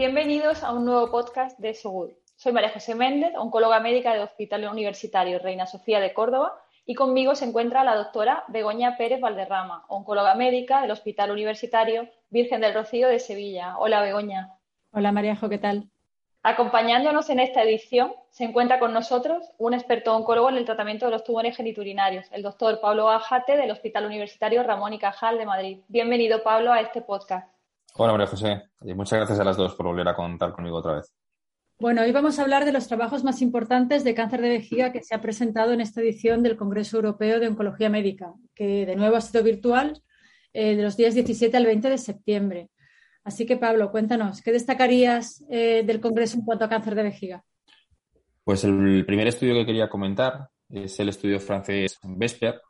Bienvenidos a un nuevo podcast de Sogud. Soy María José Méndez, oncóloga médica del Hospital Universitario Reina Sofía de Córdoba y conmigo se encuentra la doctora Begoña Pérez Valderrama, oncóloga médica del Hospital Universitario Virgen del Rocío de Sevilla. Hola Begoña. Hola Maríajo, ¿qué tal? Acompañándonos en esta edición se encuentra con nosotros un experto oncólogo en el tratamiento de los tumores geniturinarios, el doctor Pablo Ajate del Hospital Universitario Ramón y Cajal de Madrid. Bienvenido Pablo a este podcast. Hola María José, y muchas gracias a las dos por volver a contar conmigo otra vez. Bueno, hoy vamos a hablar de los trabajos más importantes de cáncer de vejiga que se ha presentado en esta edición del Congreso Europeo de Oncología Médica, que de nuevo ha sido virtual eh, de los días 17 al 20 de septiembre. Así que, Pablo, cuéntanos, ¿qué destacarías eh, del Congreso en cuanto a cáncer de vejiga? Pues el primer estudio que quería comentar es el estudio francés Vesper,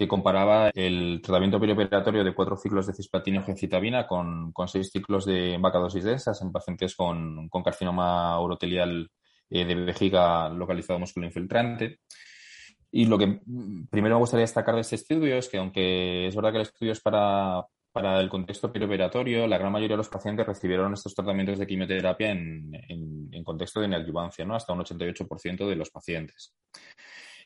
que comparaba el tratamiento perioperatorio de cuatro ciclos de cisplatina gencitabina con, con seis ciclos de vacadosis densas en pacientes con, carcinoma urotelial eh, de vejiga localizado músculo infiltrante. Y lo que primero me gustaría destacar de este estudio es que, aunque es verdad que el estudio es para, para el contexto perioperatorio, la gran mayoría de los pacientes recibieron estos tratamientos de quimioterapia en, en, en contexto de neoadyuvancia, ¿no? hasta un 88% de los pacientes.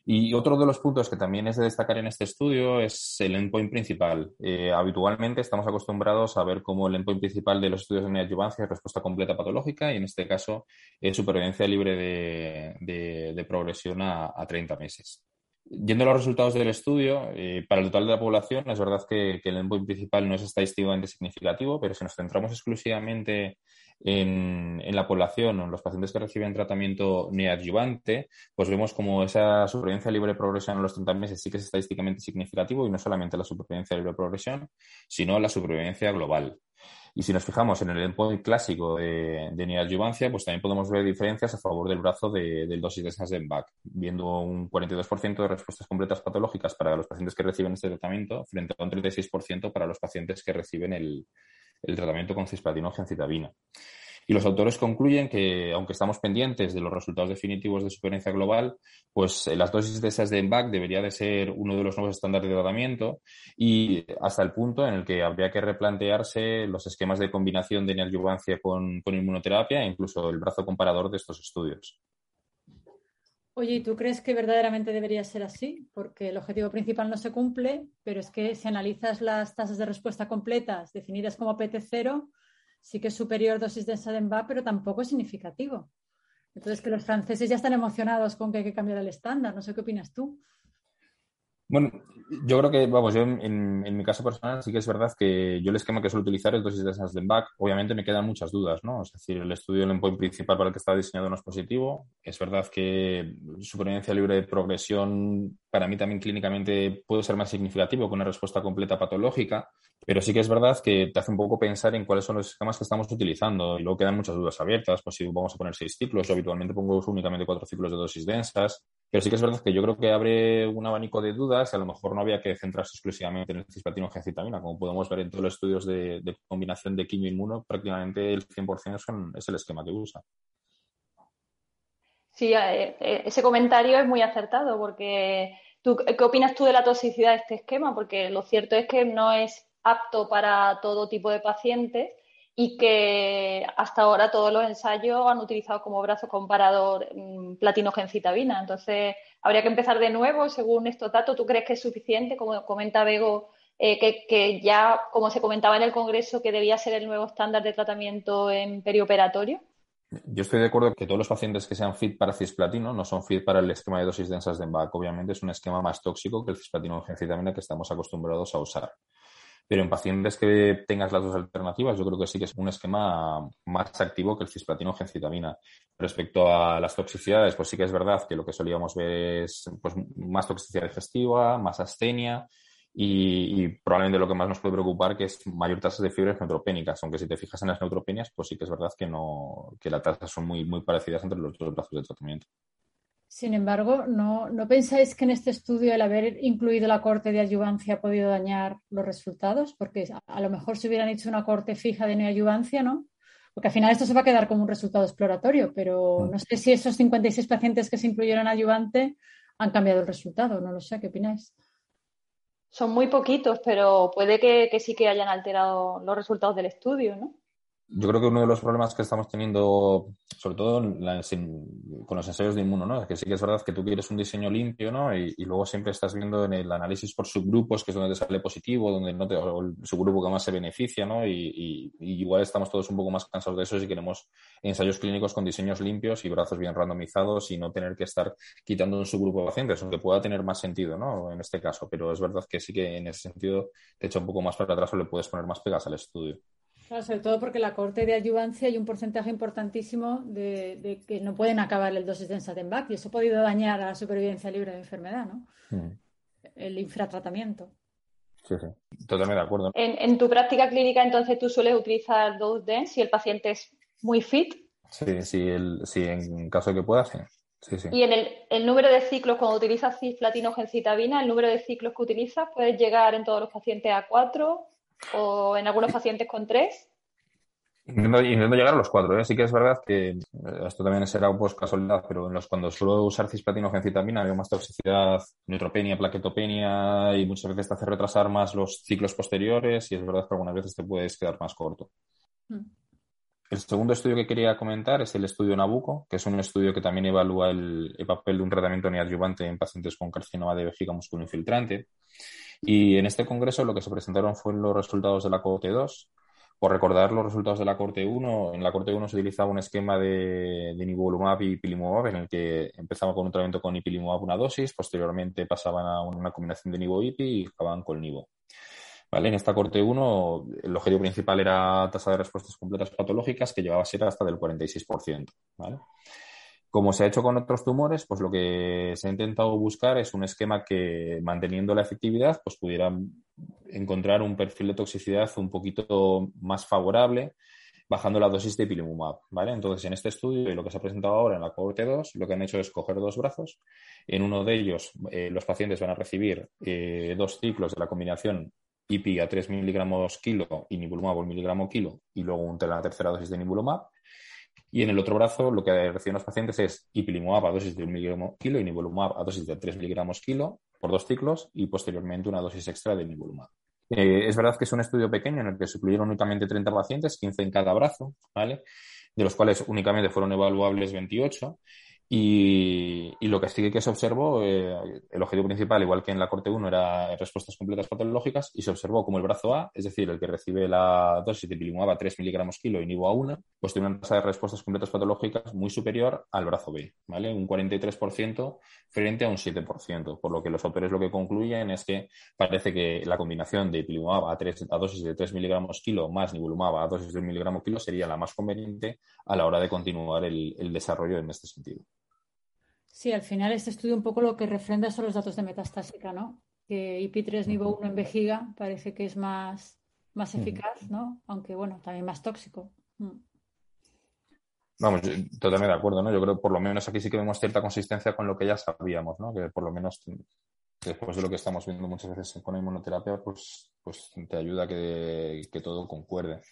Y otro de los puntos que también es de destacar en este estudio es el endpoint principal. Eh, habitualmente estamos acostumbrados a ver cómo el endpoint principal de los estudios de neoadjuvancia es respuesta completa patológica y en este caso es supervivencia libre de, progresión a, 30 meses. Yendo a los resultados del estudio, eh, para el total de la población es verdad que, que el endpoint principal no es estadísticamente significativo, pero si nos centramos exclusivamente en, la población o en los pacientes que reciben tratamiento neoadyuvante, pues vemos como esa supervivencia libre de progresión a los 30 meses sí que es estadísticamente significativo y no solamente la supervivencia libre de progresión, sino la supervivencia global. Y si nos fijamos en el endpoint clásico de, de neoadyuvancia, pues también podemos ver diferencias a favor del brazo de, del dosis de Sassenbach, viendo un 42% de respuestas completas patológicas para los pacientes que reciben este tratamiento frente a un 36% para los pacientes que reciben el, tratamiento con cisplatino gencitabina. Y los autores concluyen que, aunque estamos pendientes de los resultados definitivos de supervivencia global, pues eh, las dosis de esas de EMBAC debería de ser uno de los nuevos estándares de tratamiento y hasta el punto en el que habría que replantearse los esquemas de combinación de neoadjuvancia con, con inmunoterapia e incluso el brazo comparador de estos estudios. Oye, ¿y tú crees que verdaderamente debería ser así? Porque el objetivo principal no se cumple, pero es que si analizas las tasas de respuesta completas definidas como PT0, sí que es superior dosis de Sadenba, pero tampoco es significativo. Entonces, que los franceses ya están emocionados con que hay que cambiar el estándar. No sé qué opinas tú. Bueno, yo creo que, vamos, yo en, mi caso personal sí que es verdad que yo el esquema que suelo utilizar es dosis de Sasdenbach. Obviamente me quedan muchas dudas, ¿no? Es decir, el estudio del endpoint principal para el que está diseñado no es positivo. Es verdad que supervivencia libre de progresión para mí también clínicamente puede ser más significativo que una respuesta completa patológica, pero sí que es verdad que te hace un poco pensar en cuáles son los esquemas que estamos utilizando y luego quedan muchas dudas abiertas, pues si vamos a poner seis ciclos, yo habitualmente pongo únicamente cuatro ciclos de dosis densas, pero sí que es verdad que yo creo que abre un abanico de dudas y a lo mejor no había que centrarse exclusivamente en el cisplatino gencitamina. Como podemos ver en todos los estudios de, combinación de quimio inmuno, prácticamente el 100% es el esquema que usa. Sí, eh, eh, ese comentario es muy acertado porque ¿qué opinas tú de la toxicidad de este esquema? Porque lo cierto es que no es apto para todo tipo de pacientes y que hasta ahora todos los ensayos han utilizado como brazo comparador mm, platino-gencitabina. Entonces, habría que empezar de nuevo según estos datos. ¿Tú crees que es suficiente, como comenta Bego, eh, que, ya, como se comentaba en el Congreso, que debía ser el nuevo estándar de tratamiento en perioperatorio? Yo estoy de acuerdo que todos los pacientes que sean fit para cisplatino no son fit para el esquema de dosis densas de EMBAC. Obviamente es un esquema más tóxico que el cisplatino gencitabina que estamos acostumbrados a usar. Pero en pacientes que tengas las dos alternativas, yo creo que sí que es un esquema más activo que el cisplatino gencitabina. Respecto a las toxicidades, pues sí que es verdad que lo que solíamos ver es pues, más toxicidad digestiva, más astenia y, probablemente lo que más nos puede preocupar que es mayor tasa de fibras neutropénicas, aunque si te fijas en las neutropenias, pues sí que es verdad que no que las tasas son muy, muy parecidas entre los dos brazos de tratamiento. Sin embargo, ¿no, ¿no pensáis que en este estudio el haber incluido la corte de ayuvancia ha podido dañar los resultados? Porque a, lo mejor si hubieran hecho una corte fija de neoayuvancia, ¿no? Porque al final esto se va a quedar como un resultado exploratorio, pero no sé si esos 56 pacientes que se incluyeron ayudante han cambiado el resultado, no lo sé, ¿qué opináis? Son muy poquitos, pero puede que, que sí que hayan alterado los resultados del estudio, ¿no? Yo creo que uno de los problemas que estamos teniendo, sobre todo con los ensayos de inmuno, ¿no? Es que sí que es verdad que tú quieres un diseño limpio, ¿no? Y, luego siempre estás viendo en el análisis por subgrupos, que es donde te sale positivo, donde no te, o el subgrupo que más se beneficia, ¿no? Y, igual estamos todos un poco más cansados de eso si queremos ensayos clínicos con diseños limpios y brazos bien randomizados y no tener que estar quitando un subgrupo de pacientes, aunque pueda tener más sentido, ¿no? En este caso, pero es verdad que sí que en ese sentido te echa un poco más para atrás o le puedes poner más pegas al estudio sobre todo porque la corte de ayuvancia hay un porcentaje importantísimo de, que no pueden acabar el dosis de Ensatenbac y eso ha podido dañar a la supervivencia libre de enfermedad, ¿no? Mm. El infratratamiento. Sí, sí, totalmente de acuerdo. En, tu práctica clínica, entonces, tú sueles utilizar dose dense si el paciente es muy fit. Sí, sí, sí en caso de que pueda, sí. Sí, sí. Y en el, número de ciclos, cuando utilizas cisplatino gencitabina, el número de ciclos que utilizas, puedes llegar en todos los pacientes a cuatro o en algunos pacientes con tres. Intento, llegar a los cuatro, ¿eh? sí que es verdad que eh, esto también será pues, casualidad, pero en los, cuando suelo usar cisplatino gencitamina veo más toxicidad, neutropenia, plaquetopenia y muchas veces te hace retrasar más los ciclos posteriores y es verdad que algunas veces te puedes quedar más corto. Mm. El segundo estudio que quería comentar es el estudio Nabucco, que es un estudio que también evalúa el, papel de un tratamiento neoadyuvante en pacientes con carcinoma de vejiga musculoinfiltrante. Y en este congreso lo que se presentaron fueron los resultados de la cohorte 2. Por recordar los resultados de la corte 1, en la corte 1 se utilizaba un esquema de, de nivolumab y ipilimumab en el que empezaba con un tratamiento con ipilimumab una dosis, posteriormente pasaban a una combinación de nivo-ipi y acababan con nivo. ¿Vale? En esta corte 1 el objetivo principal era tasa de respuestas completas patológicas que llegaba a ser hasta del 46%. ¿vale? Como se ha hecho con otros tumores, pues lo que se ha intentado buscar es un esquema que, manteniendo la efectividad, pues pudiera encontrar un perfil de toxicidad un poquito más favorable, bajando la dosis de ipilimumab, ¿vale? Entonces, en este estudio y lo que se ha presentado ahora en la cohorte 2, lo que han hecho es coger dos brazos. En uno de ellos, eh, los pacientes van a recibir eh, dos ciclos de la combinación IPI a 3 miligramos kilo y nivolumab un miligramo kilo y luego una tercera dosis de nivolumab y en el otro brazo, lo que reciben los pacientes es ipilimumab a dosis de 1 miligramo kilo y nivolumab a dosis de 3 miligramos kilo por dos ciclos y posteriormente una dosis extra de nivolumab. Eh, es verdad que es un estudio pequeño en el que se incluyeron únicamente 30 pacientes, 15 en cada brazo, ¿vale? De los cuales únicamente fueron evaluables 28 y, lo que sí que se observó, eh, el objetivo principal, igual que en la corte 1, era respuestas completas patológicas y se observó como el brazo A, es decir, el que recibe la dosis de ipilimumab a 3 miligramos kilo y nivo a 1, pues tiene una tasa de respuestas completas patológicas muy superior al brazo B, ¿vale? Un 43% frente a un 7%, por lo que los autores lo que concluyen es que parece que la combinación de ipilimumab a, 3, a dosis de 3 miligramos kilo más nivolumab a dosis de 1 miligramo kilo sería la más conveniente a la hora de continuar el desarrollo en este sentido. Sí, al final este estudio un poco lo que refrenda son los datos de metastásica, ¿no? Que IP3 nivel 1 en vejiga parece que es más, más eficaz, ¿no? Aunque bueno, también más tóxico. Mm. Vamos, totalmente de acuerdo, ¿no? Yo creo que por lo menos aquí sí que vemos cierta consistencia con lo que ya sabíamos, ¿no? Que por lo menos después de lo que estamos viendo muchas veces con la inmunoterapia, pues, pues te ayuda a que, que todo concuerde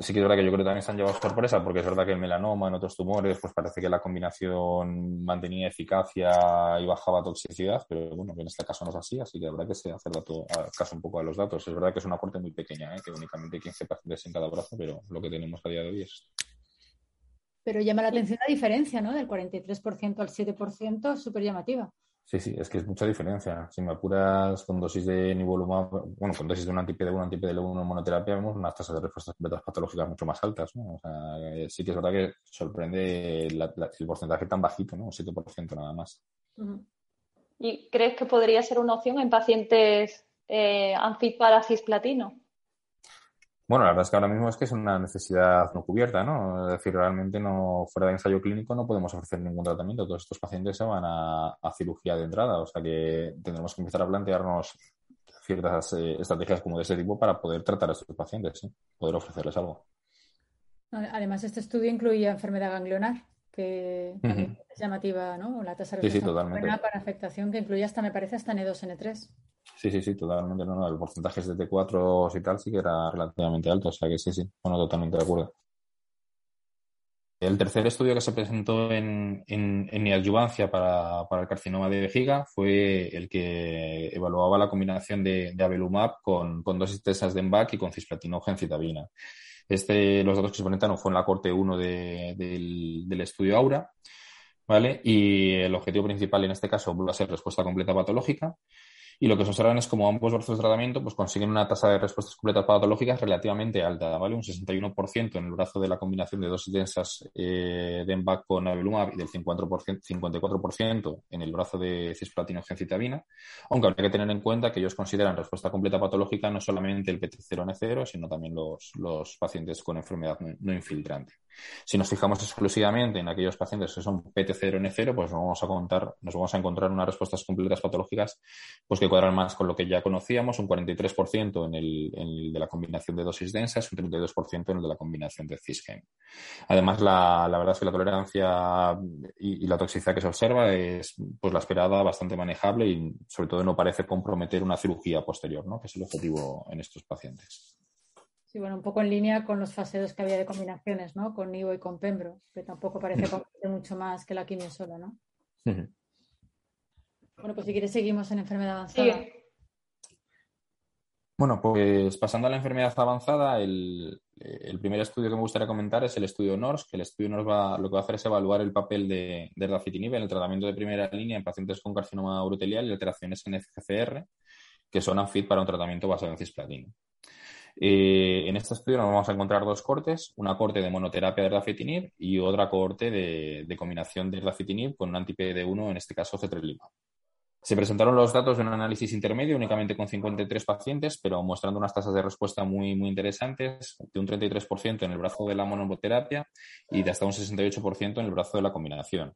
sí que es verdad que yo creo que también se han llevado sorpresa porque es verdad que el melanoma, en otros tumores, pues parece que la combinación mantenía eficacia y bajaba toxicidad, pero bueno, en este caso no es así, así que habrá que hacer dato, caso un poco a los datos. Es verdad que es una corte muy pequeña, ¿eh? que únicamente 15 pacientes en cada brazo, pero lo que tenemos a día de hoy es pero llama la atención la diferencia, ¿no? Del 43% al 7%, súper llamativa. Sí, sí, es que es mucha diferencia. Si me apuras con dosis de nivolumab, bueno, con dosis de un anti-PD1, un anti-PD1 en monoterapia, vemos unas tasas de respuestas patológicas mucho más altas, ¿no? O sea, eh, sí que es verdad que sorprende el porcentaje tan bajito, ¿no? Un 7% nada más. ¿Y crees que podría ser una opción en pacientes eh, para cisplatino? Bueno, la verdad es que ahora mismo es que es una necesidad no cubierta, ¿no? Es decir, realmente no, fuera de ensayo clínico no podemos ofrecer ningún tratamiento. Todos estos pacientes se van a, cirugía de entrada, o sea que tendremos que empezar a plantearnos ciertas eh, estrategias como de ese tipo para poder tratar a estos pacientes, ¿sí? poder ofrecerles algo. Además, este estudio incluía enfermedad ganglionar, que es llamativa, ¿no? La tasa de sí, sí, para afectación que incluye hasta, me parece, hasta N2, N3. Sí, sí, sí, totalmente. No, no, el porcentaje de T4 y tal sí que era relativamente alto, o sea que sí, sí, bueno, totalmente de acuerdo. El tercer estudio que se presentó en, en, en para, el carcinoma de vejiga fue el que evaluaba la combinación de, de Abelumab con, con dosis de EMBAC y con cisplatinogencitabina. Este, los datos que se presentan fue en la corte 1 del, del estudio Aura. ¿Vale? Y el objetivo principal en este caso va a ser respuesta completa patológica. Y lo que se observan es como ambos brazos de tratamiento pues, consiguen una tasa de respuestas completas patológicas relativamente alta, ¿vale? Un 61% en el brazo de la combinación de dosis densas eh, de EMBAC con avelumab y del 54%, 54% en el brazo de cisplatina gencitabina, aunque habría que tener en cuenta que ellos consideran respuesta completa patológica no solamente el PT0N0, sino también los, los pacientes con enfermedad no infiltrante. Si nos fijamos exclusivamente en aquellos pacientes que son PT0N0, pues vamos a contar, nos vamos a encontrar unas respuestas completas patológicas pues que cuadran más con lo que ya conocíamos, un 43% en el, en el de la combinación de dosis densas, un 32% en el de la combinación de cisgem. Además, la, la, verdad es que la tolerancia y, y, la toxicidad que se observa es pues la esperada bastante manejable y sobre todo no parece comprometer una cirugía posterior, ¿no? que es el objetivo en estos pacientes. Sí, bueno, un poco en línea con los faseos que había de combinaciones, ¿no? Con Nivo y con Pembro, que tampoco parece comprometer mucho más que la quimio sola, ¿no? Bueno, pues si quieres seguimos en enfermedad avanzada. Sí. Bueno, pues pasando a la enfermedad avanzada, el, el, primer estudio que me gustaría comentar es el estudio NORS, que el estudio NORS va, lo que va a hacer es evaluar el papel de, de en el tratamiento de primera línea en pacientes con carcinoma urotelial y alteraciones en FGFR, que son afit para un tratamiento basado en cisplatina. Eh, en este estudio nos vamos a encontrar dos cortes, una corte de monoterapia de erdafitinib y otra corte de, de combinación de erdafitinib con un anti-PD1, en este caso cetrelima. Se presentaron los datos de un análisis intermedio únicamente con 53 pacientes, pero mostrando unas tasas de respuesta muy, muy interesantes, de un 33% en el brazo de la monoterapia y de hasta un 68% en el brazo de la combinación.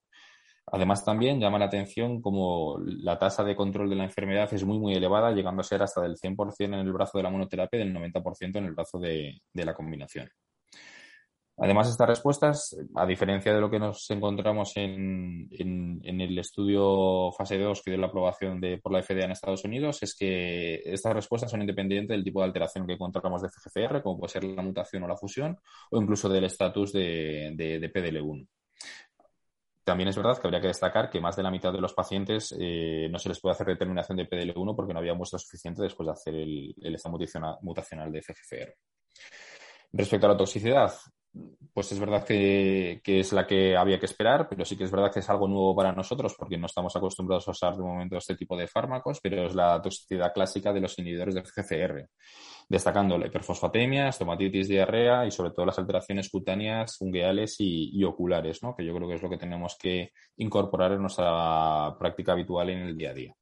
Además, también llama la atención como la tasa de control de la enfermedad es muy, muy elevada, llegando a ser hasta del 100% en el brazo de la monoterapia y del 90% en el brazo de, de, la combinación. Además, estas respuestas, a diferencia de lo que nos encontramos en, el estudio fase 2 que dio la aprobación por la FDA en Estados Unidos, es que estas respuestas son independientes del tipo de alteración que encontramos de FGFR, como puede ser la mutación o la fusión, o incluso del estatus de, de, de PDL1. También es verdad que habría que destacar que más de la mitad de los pacientes eh, no se les puede hacer determinación de PDL1 porque no había muestra suficiente después de hacer el, el estado mutacional de FGFR. Respecto a la toxicidad, pues es verdad que, que, es la que había que esperar, pero sí que es verdad que es algo nuevo para nosotros porque no estamos acostumbrados a usar de momento este tipo de fármacos, pero es la toxicidad clásica de los inhibidores de FGFR destacando la hiperfosfatemia, estomatitis, diarrea y sobre todo las alteraciones cutáneas, fungueales y, y, oculares, ¿no? que yo creo que es lo que tenemos que incorporar en nuestra práctica habitual en el día a día.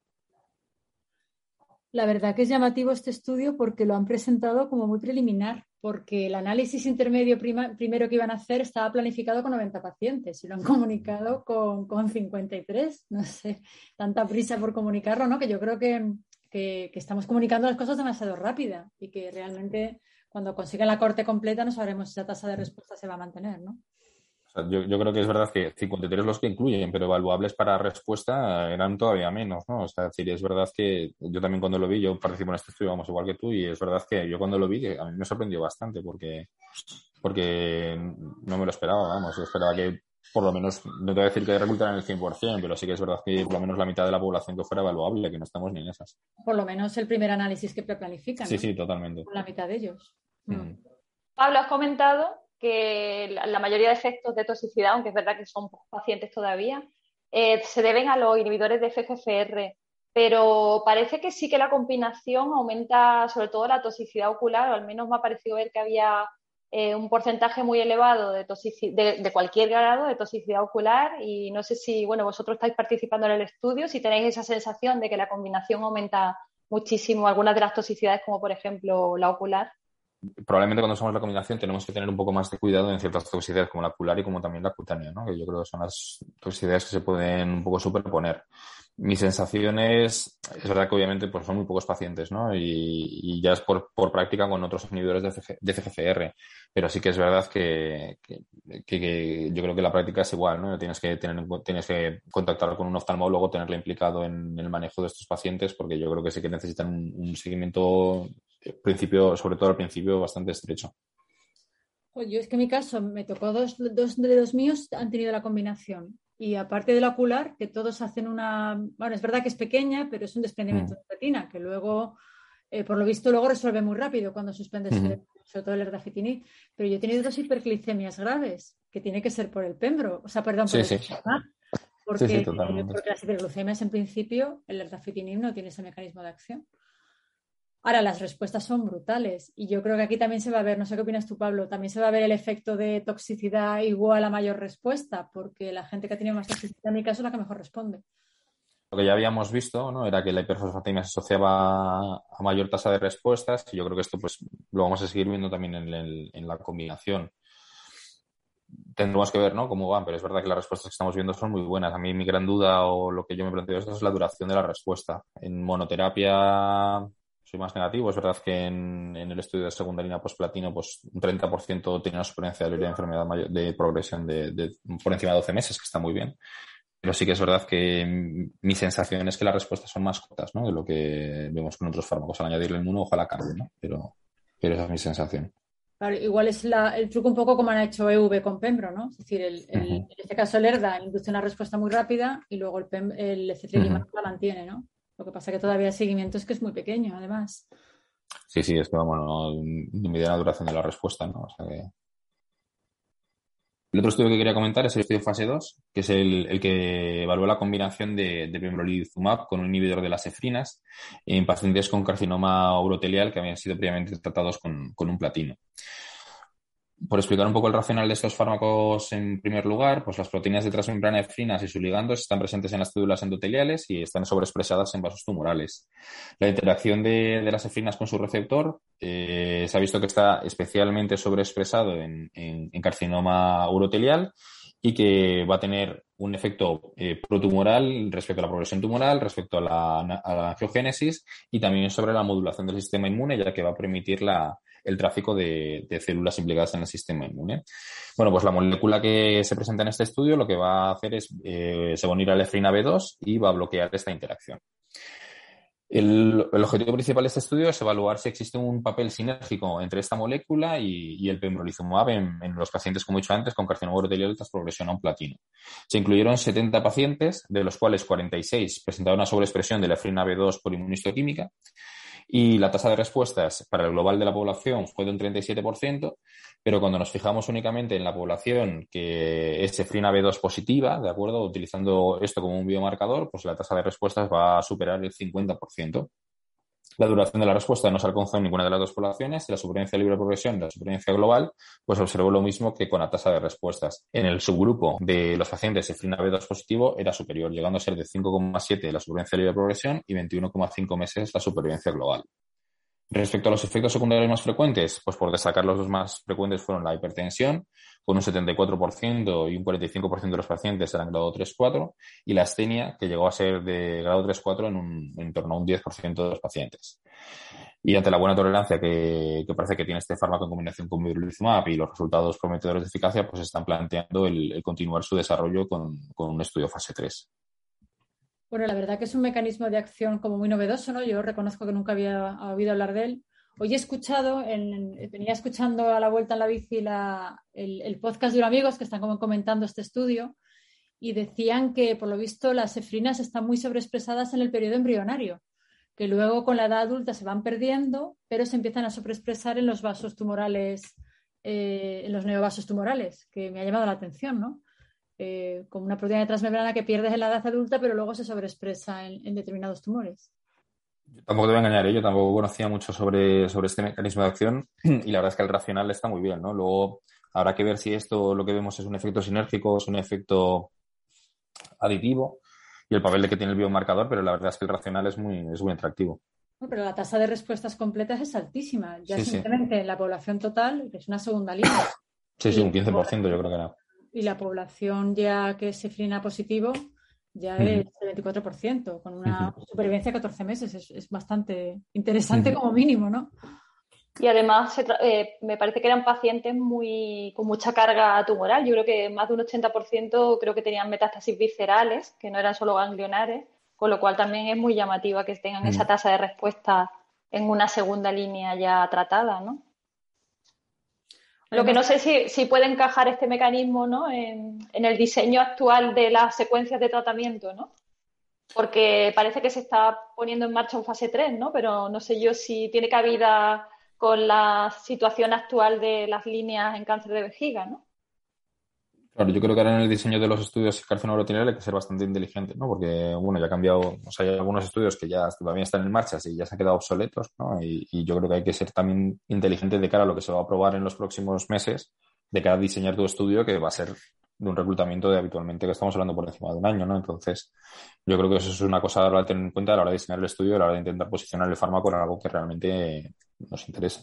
La verdad que es llamativo este estudio porque lo han presentado como muy preliminar, porque el análisis intermedio primero que iban a hacer estaba planificado con 90 pacientes y lo han comunicado con, con 53. No sé, tanta prisa por comunicarlo, ¿no? Que yo creo que que, estamos comunicando las cosas demasiado rápida y que realmente cuando consiga la corte completa no sabremos si esa tasa de respuesta se va a mantener, ¿no? O sea, yo, yo, creo que es verdad que 53 los que incluyen, pero evaluables para respuesta eran todavía menos, ¿no? O sea, es decir, es verdad que yo también cuando lo vi, yo participo en este estudio, vamos, igual que tú, y es verdad que yo cuando lo vi, a mí me sorprendió bastante porque, porque no me lo esperaba, vamos, yo esperaba que por lo menos, no te voy a decir que resultara en el 100%, pero sí que es verdad que por lo menos la mitad de la población que fuera evaluable, que no estamos ni en esas. Por lo menos el primer análisis que preplanifican. Sí, ¿no? sí, totalmente. Por la mitad de ellos. Mm. Pablo, has comentado que la mayoría de efectos de toxicidad, aunque es verdad que son pacientes todavía, eh, se deben a los inhibidores de FGFR, pero parece que sí que la combinación aumenta sobre todo la toxicidad ocular, o al menos me ha parecido ver que había eh, un porcentaje muy elevado de, de, de, cualquier grado de toxicidad ocular y no sé si, bueno, vosotros estáis participando en el estudio, si tenéis esa sensación de que la combinación aumenta muchísimo algunas de las toxicidades, como por ejemplo la ocular. Probablemente cuando usamos la combinación tenemos que tener un poco más de cuidado en ciertas toxicidades como la ocular y como también la cutánea, ¿no? que yo creo que son las toxicidades que se pueden un poco superponer. Mi sensación es, verdad que obviamente pues son muy pocos pacientes, ¿no? Y, ya es por, por, práctica con otros inhibidores de, CGFR, pero sí que es verdad que, que, yo creo que la práctica es igual, ¿no? Tienes que, tener, tienes que contactar con un oftalmólogo, tenerle implicado en el manejo de estos pacientes, porque yo creo que sí que necesitan un, seguimiento, principio, sobre todo al principio, bastante estrecho. Yo es que en mi caso me tocó dos, dos de los míos han tenido la combinación y aparte del ocular, que todos hacen una, bueno, es verdad que es pequeña, pero es un desprendimiento mm. de retina, que luego eh, por lo visto luego resuelve muy rápido cuando suspendes sobre todo el erdafitinib, pero yo he tenido dos hiperglicemias graves, que tiene que ser por el pembro, o sea, perdón, por el porque, porque las hiperglucemias en principio el erdafitinib no tiene ese mecanismo de acción. Ahora, las respuestas son brutales y yo creo que aquí también se va a ver, no sé qué opinas tú, Pablo, también se va a ver el efecto de toxicidad igual a mayor respuesta, porque la gente que tenido más toxicidad en mi caso es la que mejor responde. Lo que ya habíamos visto ¿no? era que la hiperfosfatemia se asociaba a mayor tasa de respuestas y yo creo que esto pues lo vamos a seguir viendo también en, la combinación. Tendremos que ver ¿no? cómo van, pero es verdad que las respuestas que estamos viendo son muy buenas. A mí mi gran duda o lo que yo me planteo es la duración de la respuesta. En monoterapia soy más negativo. Es verdad que en, el estudio de segunda línea post-platino, pues un 30% tenía una supervivencia de enfermedad de progresión de, por encima de 12 meses, que está muy bien. Pero sí que es verdad que mi sensación es que las respuestas son más cortas, ¿no? De lo que vemos con otros fármacos. Al añadirle el uno, ojalá cambie, ¿no? Pero, pero esa es mi sensación. igual es el truco un poco como han hecho EV con Pembro, ¿no? Es decir, el, en este caso el ERDA induce una respuesta muy rápida y luego el, Pem, el la mantiene, ¿no? Lo que pasa es que todavía el seguimiento es que es muy pequeño, además. Sí, sí, es que bueno, no, mide la duración de la respuesta, ¿no? El otro estudio que quería comentar es el estudio fase 2, que es el, que evalúa la combinación de, de pembrolizumab con un inhibidor de las efrinas en pacientes con carcinoma urotelial que habían sido previamente tratados con un platino por explicar un poco el racional de estos fármacos en primer lugar, pues las proteínas de transmembrana efrinas y sus ligandos están presentes en las células endoteliales y están sobreexpresadas en vasos tumorales. La interacción de, las efrinas con su receptor eh, se ha visto que está especialmente sobreexpresado en, carcinoma urotelial y que va a tener un efecto eh, protumoral respecto a la progresión tumoral, respecto a la, a la angiogénesis y también sobre la modulación del sistema inmune, ya que va a permitir la, el tráfico de, células implicadas en el sistema inmune. Bueno, pues la molécula que se presenta en este estudio lo que va a hacer es, eh, se va a unir a la efrina B2 y va a bloquear esta interacción. El, objetivo principal de este estudio es evaluar si existe un papel sinérgico entre esta molécula y, el pembrolizumab en, en, los pacientes, como he dicho antes, con carcinoma urotelial tras progresión a un platino. Se incluyeron 70 pacientes, de los cuales 46 presentaron una sobreexpresión de la efrina B2 por inmunistoquímica y la tasa de respuestas para el global de la población fue de un 37%, pero cuando nos fijamos únicamente en la población que es cefrina B2 positiva, ¿de acuerdo? Utilizando esto como un biomarcador, pues la tasa de respuestas va a superar el 50%. La duración de la respuesta no se alcanzó en ninguna de las dos poblaciones y la supervivencia libre de progresión y la supervivencia global, pues observó lo mismo que con la tasa de respuestas. En el subgrupo de los pacientes cefrina B2 positivo era superior, llegando a ser de 5,7 la supervivencia libre de progresión y 21,5 meses la supervivencia global. Respecto a los efectos secundarios más frecuentes, pues por destacar los dos más frecuentes fueron la hipertensión, con un 74% y un 45% de los pacientes eran grado 3-4, y la astenia, que llegó a ser de grado 3-4 en, en torno a un 10% de los pacientes. Y ante la buena tolerancia que, parece que tiene este fármaco en combinación con mirulizumab y los resultados prometedores de eficacia, pues están planteando el, continuar su desarrollo con, con un estudio fase 3. Bueno, la verdad que es un mecanismo de acción como muy novedoso, ¿no? Yo reconozco que nunca había oído hablar de él. Hoy he escuchado, venía escuchando a la vuelta en la bici el, podcast de unos amigos que están comentando este estudio y decían que, por lo visto, las efrinas están muy sobreexpresadas en el periodo embrionario, que luego con la edad adulta se van perdiendo, pero se empiezan a sobreexpresar en los vasos tumorales, eh, en los neovasos tumorales, que me ha llamado la atención, ¿no? Eh, como una proteína de transmembrana que pierdes en la edad adulta, pero luego se sobreexpresa en, determinados tumores. Yo tampoco te voy a engañar, ¿eh? yo tampoco conocía mucho sobre, sobre este mecanismo de acción y la verdad es que el racional está muy bien, ¿no? Luego habrá que ver si esto lo que vemos es un efecto sinérgico, es un efecto aditivo y el papel de que tiene el biomarcador, pero la verdad es que el racional es muy, es muy atractivo. pero la tasa de respuestas completas es altísima. Ya simplemente en la población total es una segunda línea. Sí, sí, un 15% yo creo que era y la población ya que se frena positivo ya es el 24%, con una supervivencia de 14 meses. Es, bastante interesante como mínimo, ¿no? Y además eh, me parece que eran pacientes muy con mucha carga tumoral. Yo creo que más de un 80% creo que tenían metástasis viscerales, que no eran solo ganglionares, con lo cual también es muy llamativa que tengan esa tasa de respuesta en una segunda línea ya tratada, ¿no? Lo que no sé si, si puede encajar este mecanismo ¿no? en, el diseño actual de las secuencias de tratamiento, ¿no? porque parece que se está poniendo en marcha un fase 3, ¿no? Pero no sé yo si tiene cabida con la situación actual de las líneas en cáncer de vejiga, ¿no? Claro, yo creo que ahora en el diseño de los estudios carcinogenital hay que ser bastante inteligente, ¿no? Porque, bueno, ya ha cambiado, o sea, hay algunos estudios que ya todavía están en marcha y ya se han quedado obsoletos, ¿no? Y, y, yo creo que hay que ser también inteligente de cara a lo que se va a aprobar en los próximos meses, de cara a diseñar tu estudio que va a ser de un reclutamiento de habitualmente que estamos hablando por encima de un año, ¿no? Entonces, yo creo que eso es una cosa a tener en cuenta a la hora de diseñar el estudio, a la hora de intentar posicionar el fármaco en algo que realmente nos interesa.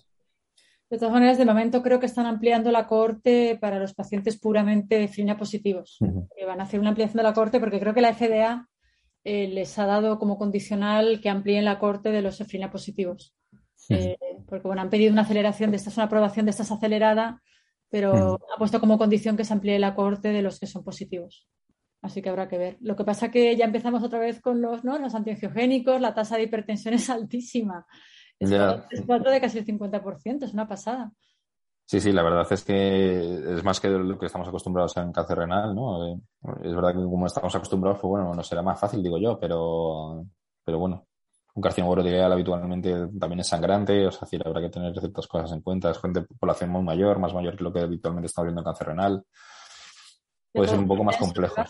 De todas maneras, de momento creo que están ampliando la cohorte para los pacientes puramente frina positivos. que van a hacer una ampliación de la cohorte porque creo que la FDA eh, les ha dado como condicional que amplíen la cohorte de los frina positivos. Eh, porque bueno, han pedido una aceleración de esta, es una aprobación de estas acelerada pero ha puesto como condición que se amplíe la cohorte de los que son positivos. Así que habrá que ver. Lo que pasa es que ya empezamos otra vez con los, ¿no? los antiangiogénicos, la tasa de hipertensión es altísima. Es, cuatro de casi el 50%, es una pasada. Sí, sí, la verdad es que es más que lo que estamos acostumbrados en cáncer renal, ¿no? Eh, es verdad que como estamos acostumbrados, pues bueno, no será más fácil, digo yo, pero, pero bueno, un carcinoma urotileal habitualmente también es sangrante, o sea, habrá que tener ciertas cosas en cuenta. Es gente de población muy mayor, más mayor que lo que habitualmente está viendo cáncer renal. Puede ser un poco más complejo.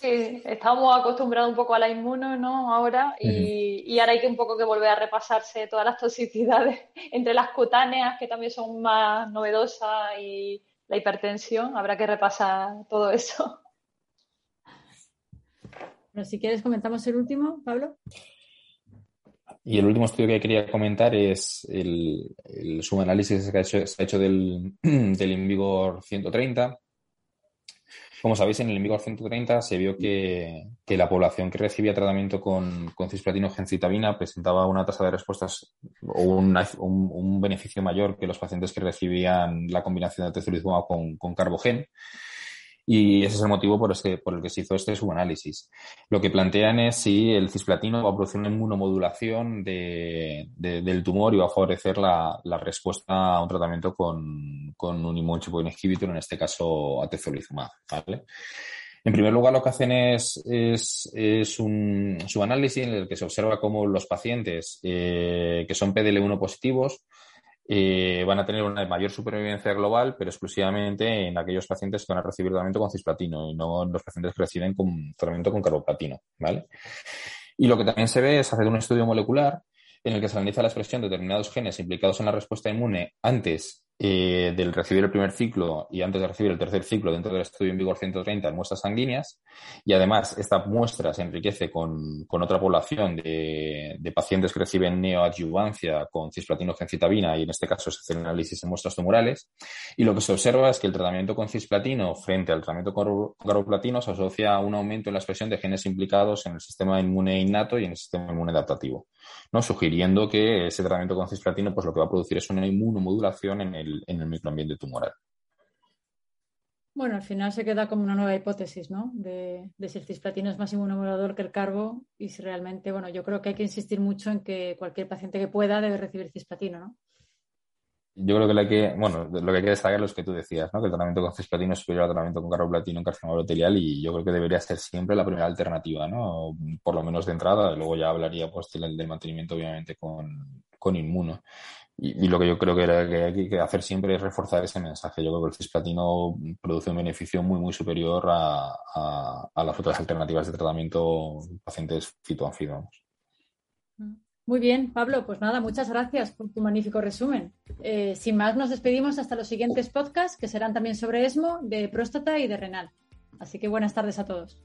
Sí, estamos acostumbrados un poco a la inmuno, ¿no? Ahora, y, ahora hay que un poco que volver a repasarse todas las toxicidades entre las cutáneas, que también son más novedosas, y la hipertensión. Habrá que repasar todo eso. Bueno, si quieres, comentamos el último, Pablo. Y el último estudio que quería comentar es el, subanálisis que se ha hecho del, del Invigor 130. Como sabéis, en el Invigor 130 se vio que, la población que recibía tratamiento con, con cisplatino gencitabina presentaba una tasa de respuestas o un, beneficio mayor que los pacientes que recibían la combinación de tezolizumab con, con carbogen. Y ese es el motivo por, este, por el que se hizo este subanálisis. Lo que plantean es si el cisplatino va a producir una inmunomodulación de, del tumor y va a favorecer la, la respuesta a un tratamiento con, con un inhibitor, en este caso atezolizumab. ¿vale? En primer lugar, lo que hacen es, es, es un subanálisis en el que se observa cómo los pacientes eh, que son PDL1 positivos eh, van a tener una mayor supervivencia global, pero exclusivamente en aquellos pacientes que van a recibir tratamiento con cisplatino y no en los pacientes que reciben con, tratamiento con carboplatino, ¿vale? Y lo que también se ve es hacer un estudio molecular en el que se analiza la expresión de determinados genes implicados en la respuesta inmune antes eh, del recibir el primer ciclo y antes de recibir el tercer ciclo dentro del estudio en vigor 130 en muestras sanguíneas. Y además, esta muestra se enriquece con, con otra población de, de, pacientes que reciben neoadjuvancia con cisplatino gencitabina y en este caso se hace el análisis en muestras tumorales. Y lo que se observa es que el tratamiento con cisplatino frente al tratamiento con carboplatino se asocia a un aumento en la expresión de genes implicados en el sistema inmune innato y en el sistema inmune adaptativo, ¿no? sugiriendo que ese tratamiento con cisplatino pues, lo que va a producir es una inmunomodulación en el en el microambiente tumoral. Bueno, al final se queda como una nueva hipótesis, ¿no? De, si el cisplatino es más inmunomodulador que el carbo y si realmente, bueno, yo creo que hay que insistir mucho en que cualquier paciente que pueda debe recibir cisplatino, ¿no? Yo creo que lo que, bueno, lo que hay que destacar es lo que tú decías, ¿no? Que el tratamiento con cisplatino es superior al tratamiento con carboplatino en carcinoma uroterial y yo creo que debería ser siempre la primera alternativa, ¿no? Por lo menos de entrada, luego ya hablaría pues del, del mantenimiento obviamente con, con inmuno. Y, lo que yo creo que, hay que hacer siempre es reforzar ese mensaje. Yo creo que el cisplatino produce un beneficio muy, muy superior a, las otras alternativas de tratamiento en pacientes fitoanfídomos. Muy bien, Pablo, pues nada, muchas gracias por tu magnífico resumen. Eh, sin más, nos despedimos hasta los siguientes podcasts, que serán también sobre ESMO, de próstata y de renal. Así que buenas tardes a todos.